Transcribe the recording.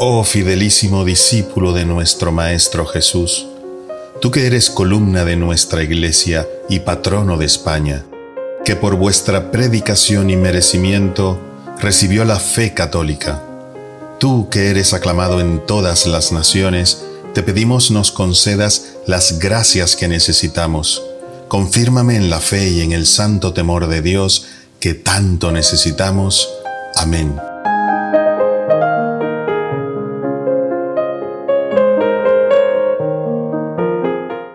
Oh fidelísimo discípulo de nuestro Maestro Jesús, tú que eres columna de nuestra Iglesia y patrono de España, que por vuestra predicación y merecimiento recibió la fe católica. Tú que eres aclamado en todas las naciones, te pedimos nos concedas las gracias que necesitamos. Confírmame en la fe y en el santo temor de Dios que tanto necesitamos. Amén.